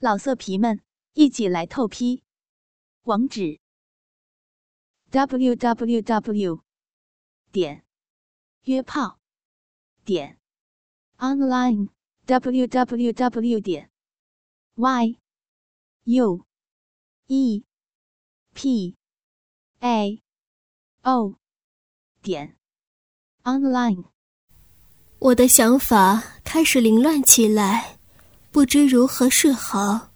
老色皮们，一起来透批！网址：w w w 点约炮点 online w w w 点 y u e p a o 点 online。我的想法开始凌乱起来。不知如何是好，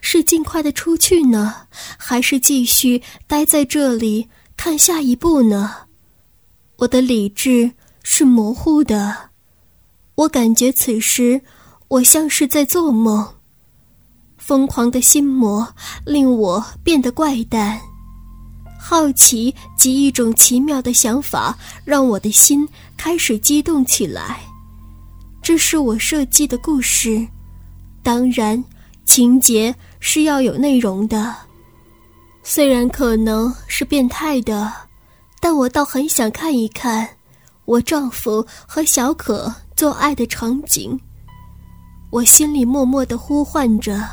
是尽快的出去呢，还是继续待在这里看下一步呢？我的理智是模糊的，我感觉此时我像是在做梦。疯狂的心魔令我变得怪诞，好奇及一种奇妙的想法让我的心开始激动起来。这是我设计的故事。当然，情节是要有内容的。虽然可能是变态的，但我倒很想看一看我丈夫和小可做爱的场景。我心里默默的呼唤着：“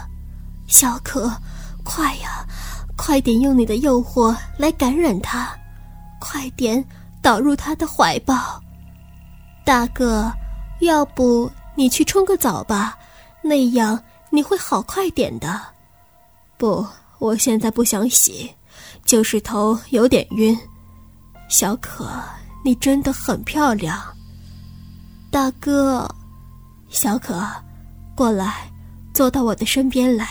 小可，快呀，快点用你的诱惑来感染他，快点导入他的怀抱。”大哥，要不你去冲个澡吧。那样你会好快点的。不，我现在不想洗，就是头有点晕。小可，你真的很漂亮。大哥，小可，过来，坐到我的身边来。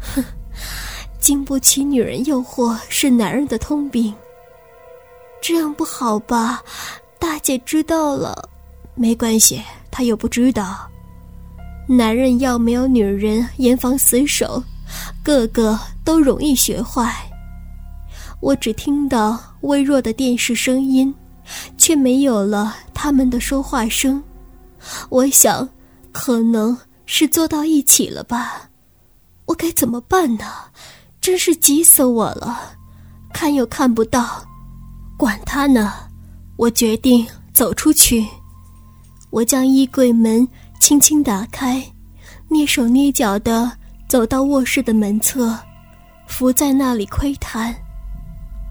哼，经不起女人诱惑是男人的通病。这样不好吧？大姐知道了，没关系，她又不知道。男人要没有女人严防死守，个个都容易学坏。我只听到微弱的电视声音，却没有了他们的说话声。我想，可能是坐到一起了吧。我该怎么办呢？真是急死我了！看又看不到，管他呢！我决定走出去。我将衣柜门。轻轻打开，蹑手蹑脚的走到卧室的门侧，伏在那里窥探。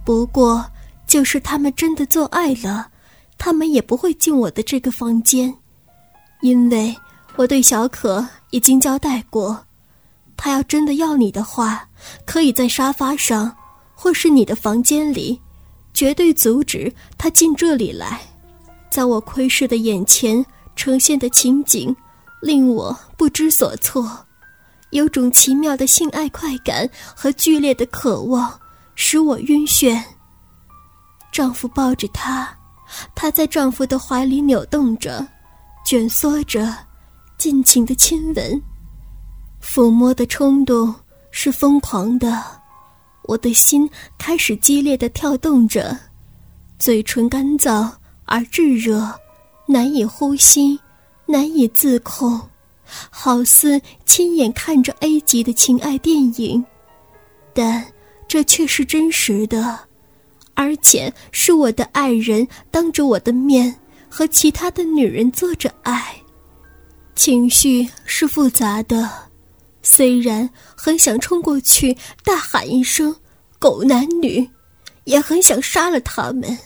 不过，就是他们真的做爱了，他们也不会进我的这个房间，因为我对小可已经交代过，他要真的要你的话，可以在沙发上，或是你的房间里，绝对阻止他进这里来。在我窥视的眼前。呈现的情景令我不知所措，有种奇妙的性爱快感和剧烈的渴望使我晕眩。丈夫抱着她，她在丈夫的怀里扭动着、卷缩着，尽情的亲吻。抚摸的冲动是疯狂的，我的心开始激烈的跳动着，嘴唇干燥而炙热。难以呼吸，难以自控，好似亲眼看着 A 级的情爱电影，但这却是真实的，而且是我的爱人当着我的面和其他的女人做着爱，情绪是复杂的，虽然很想冲过去大喊一声“狗男女”，也很想杀了他们，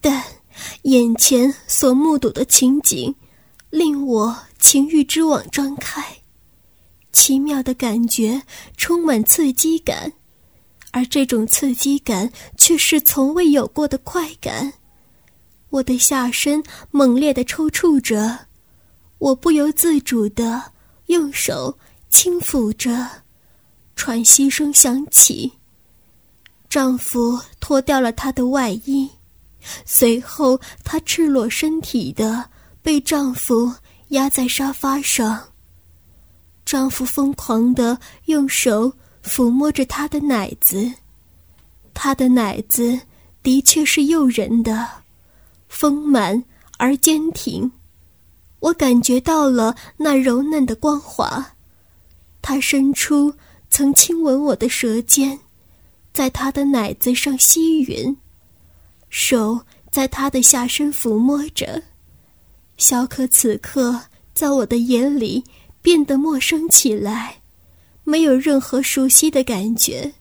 但。眼前所目睹的情景，令我情欲之网张开，奇妙的感觉充满刺激感，而这种刺激感却是从未有过的快感。我的下身猛烈的抽搐着，我不由自主的用手轻抚着，喘息声响起。丈夫脱掉了他的外衣。随后，她赤裸身体的被丈夫压在沙发上。丈夫疯狂的用手抚摸着她的奶子，她的奶子的确是诱人的，丰满而坚挺。我感觉到了那柔嫩的光滑。他伸出曾亲吻我的舌尖，在她的奶子上吸吮。手在他的下身抚摸着，小可此刻在我的眼里变得陌生起来，没有任何熟悉的感觉。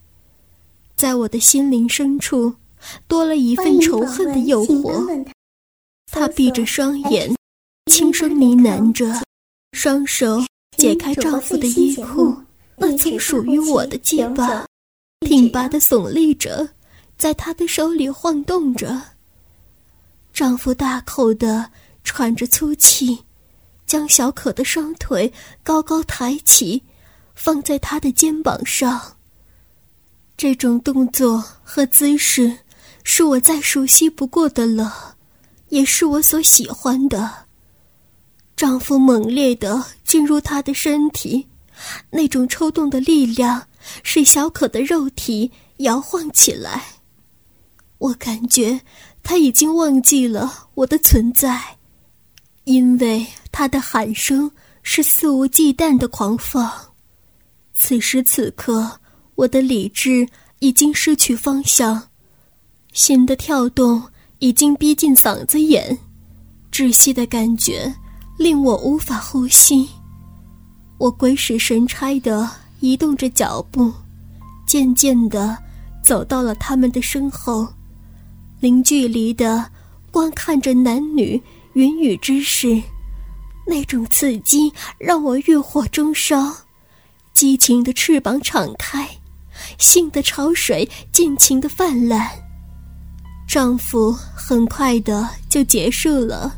在我的心灵深处，多了一份仇恨的诱惑。她闭着双眼，轻声呢喃着，双手解开丈夫的衣裤，那曾属于我的鸡巴，挺拔的耸立着，在她的手里晃动着。丈夫大口的喘着粗气，将小可的双腿高高抬起，放在她的肩膀上。这种动作和姿势，是我再熟悉不过的了，也是我所喜欢的。丈夫猛烈地进入她的身体，那种抽动的力量使小可的肉体摇晃起来。我感觉他已经忘记了我的存在，因为他的喊声是肆无忌惮的狂放。此时此刻。我的理智已经失去方向，心的跳动已经逼近嗓子眼，窒息的感觉令我无法呼吸。我鬼使神差地移动着脚步，渐渐地走到了他们的身后，零距离的观看着男女云雨之事。那种刺激让我欲火中烧，激情的翅膀敞开。性的潮水尽情的泛滥，丈夫很快的就结束了，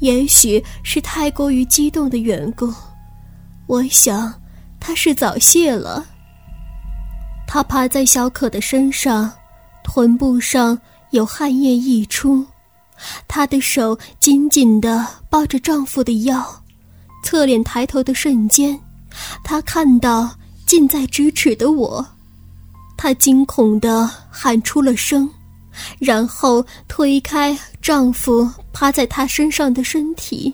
也许是太过于激动的缘故，我想他是早泄了。他趴在小可的身上，臀部上有汗液溢出，她的手紧紧的抱着丈夫的腰，侧脸抬头的瞬间，她看到近在咫尺的我。她惊恐地喊出了声，然后推开丈夫趴在她身上的身体，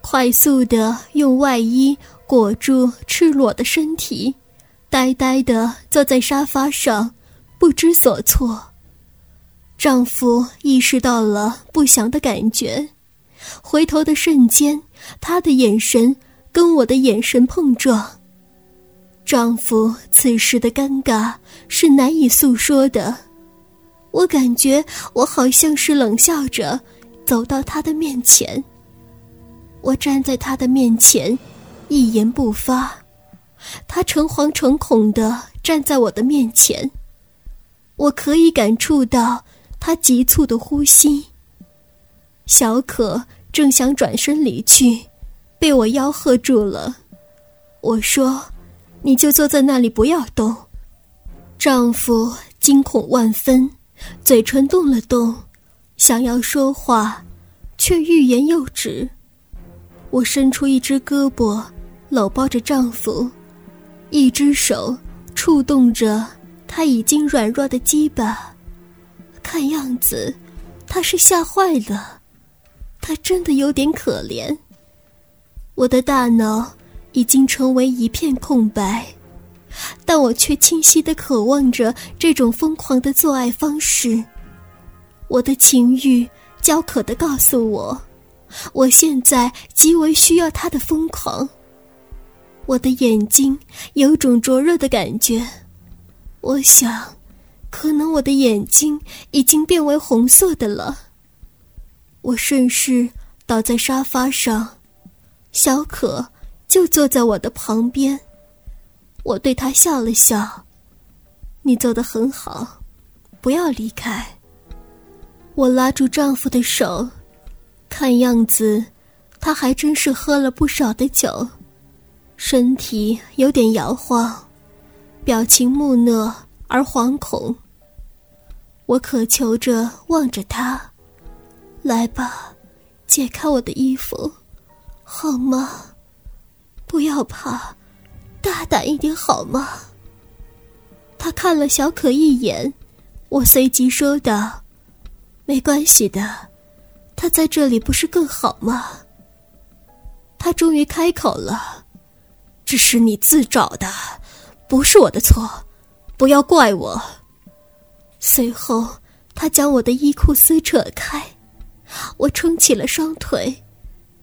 快速地用外衣裹住赤裸的身体，呆呆地坐在沙发上，不知所措。丈夫意识到了不祥的感觉，回头的瞬间，他的眼神跟我的眼神碰撞。丈夫此时的尴尬是难以诉说的，我感觉我好像是冷笑着走到他的面前。我站在他的面前，一言不发，他诚惶诚恐地站在我的面前。我可以感触到他急促的呼吸。小可正想转身离去，被我吆喝住了。我说。你就坐在那里，不要动。丈夫惊恐万分，嘴唇动了动，想要说话，却欲言又止。我伸出一只胳膊，搂抱着丈夫，一只手触动着他已经软弱的鸡巴。看样子，他是吓坏了，他真的有点可怜。我的大脑。已经成为一片空白，但我却清晰地渴望着这种疯狂的做爱方式。我的情欲焦渴地告诉我，我现在极为需要他的疯狂。我的眼睛有种灼热的感觉，我想，可能我的眼睛已经变为红色的了。我顺势倒在沙发上，小可。就坐在我的旁边，我对他笑了笑：“你做的很好，不要离开。”我拉住丈夫的手，看样子他还真是喝了不少的酒，身体有点摇晃，表情木讷而惶恐。我渴求着望着他：“来吧，解开我的衣服，好吗？”不要怕，大胆一点好吗？他看了小可一眼，我随即说道：“没关系的，他在这里不是更好吗？”他终于开口了：“这是你自找的，不是我的错，不要怪我。”随后，他将我的衣裤撕扯开，我撑起了双腿，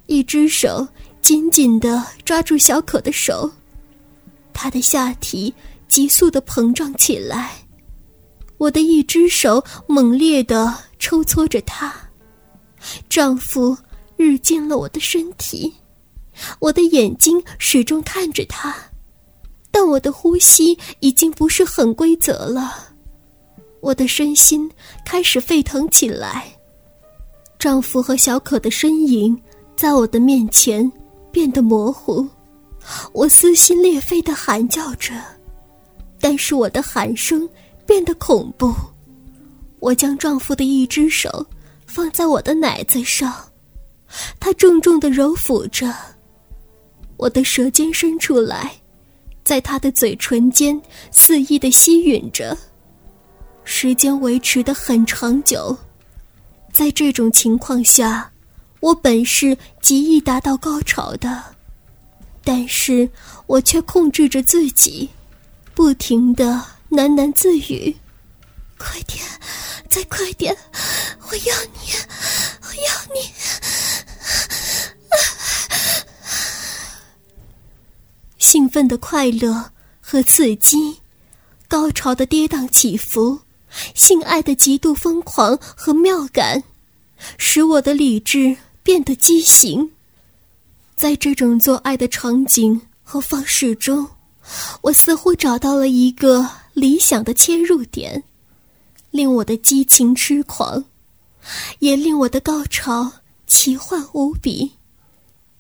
一只手。紧紧地抓住小可的手，她的下体急速地膨胀起来，我的一只手猛烈地抽搓着她，丈夫日进了我的身体，我的眼睛始终看着他，我的呼吸已经不是很规则了，我的身心开始沸腾起来。丈夫和小可的身影在我的面前变得模糊，我撕心裂肺的喊叫着，但是我的喊声变得恐怖。我将丈夫的一只手放在我的奶子上，他重重的揉抚着，我的舌尖伸出来，在他的嘴唇间肆意的吸吮着，时间维持的很长久。在这种情况下，我本是极易达到高潮的，但是我却控制着自己，不停的喃喃自语：“快点，再快点，我要你，我要你！”兴奋的快乐和刺激，高潮的跌宕起伏。性爱的极度疯狂和妙感，使我的理智变得畸形。在这种做爱的场景和方式中，我似乎找到了一个理想的切入点，令我的激情痴狂，也令我的高潮奇幻无比。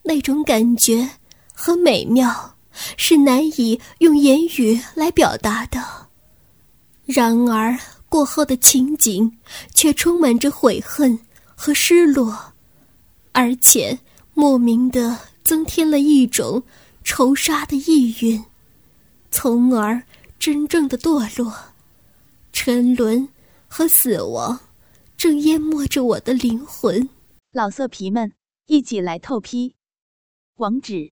那种感觉和美妙，是难以用言语来表达的。然而。过后的情景，却充满着悔恨和失落，而且莫名的增添了一种仇杀的意蕴，从而真正的堕落、沉沦和死亡，正淹没着我的灵魂。老色皮们，一起来透批！网址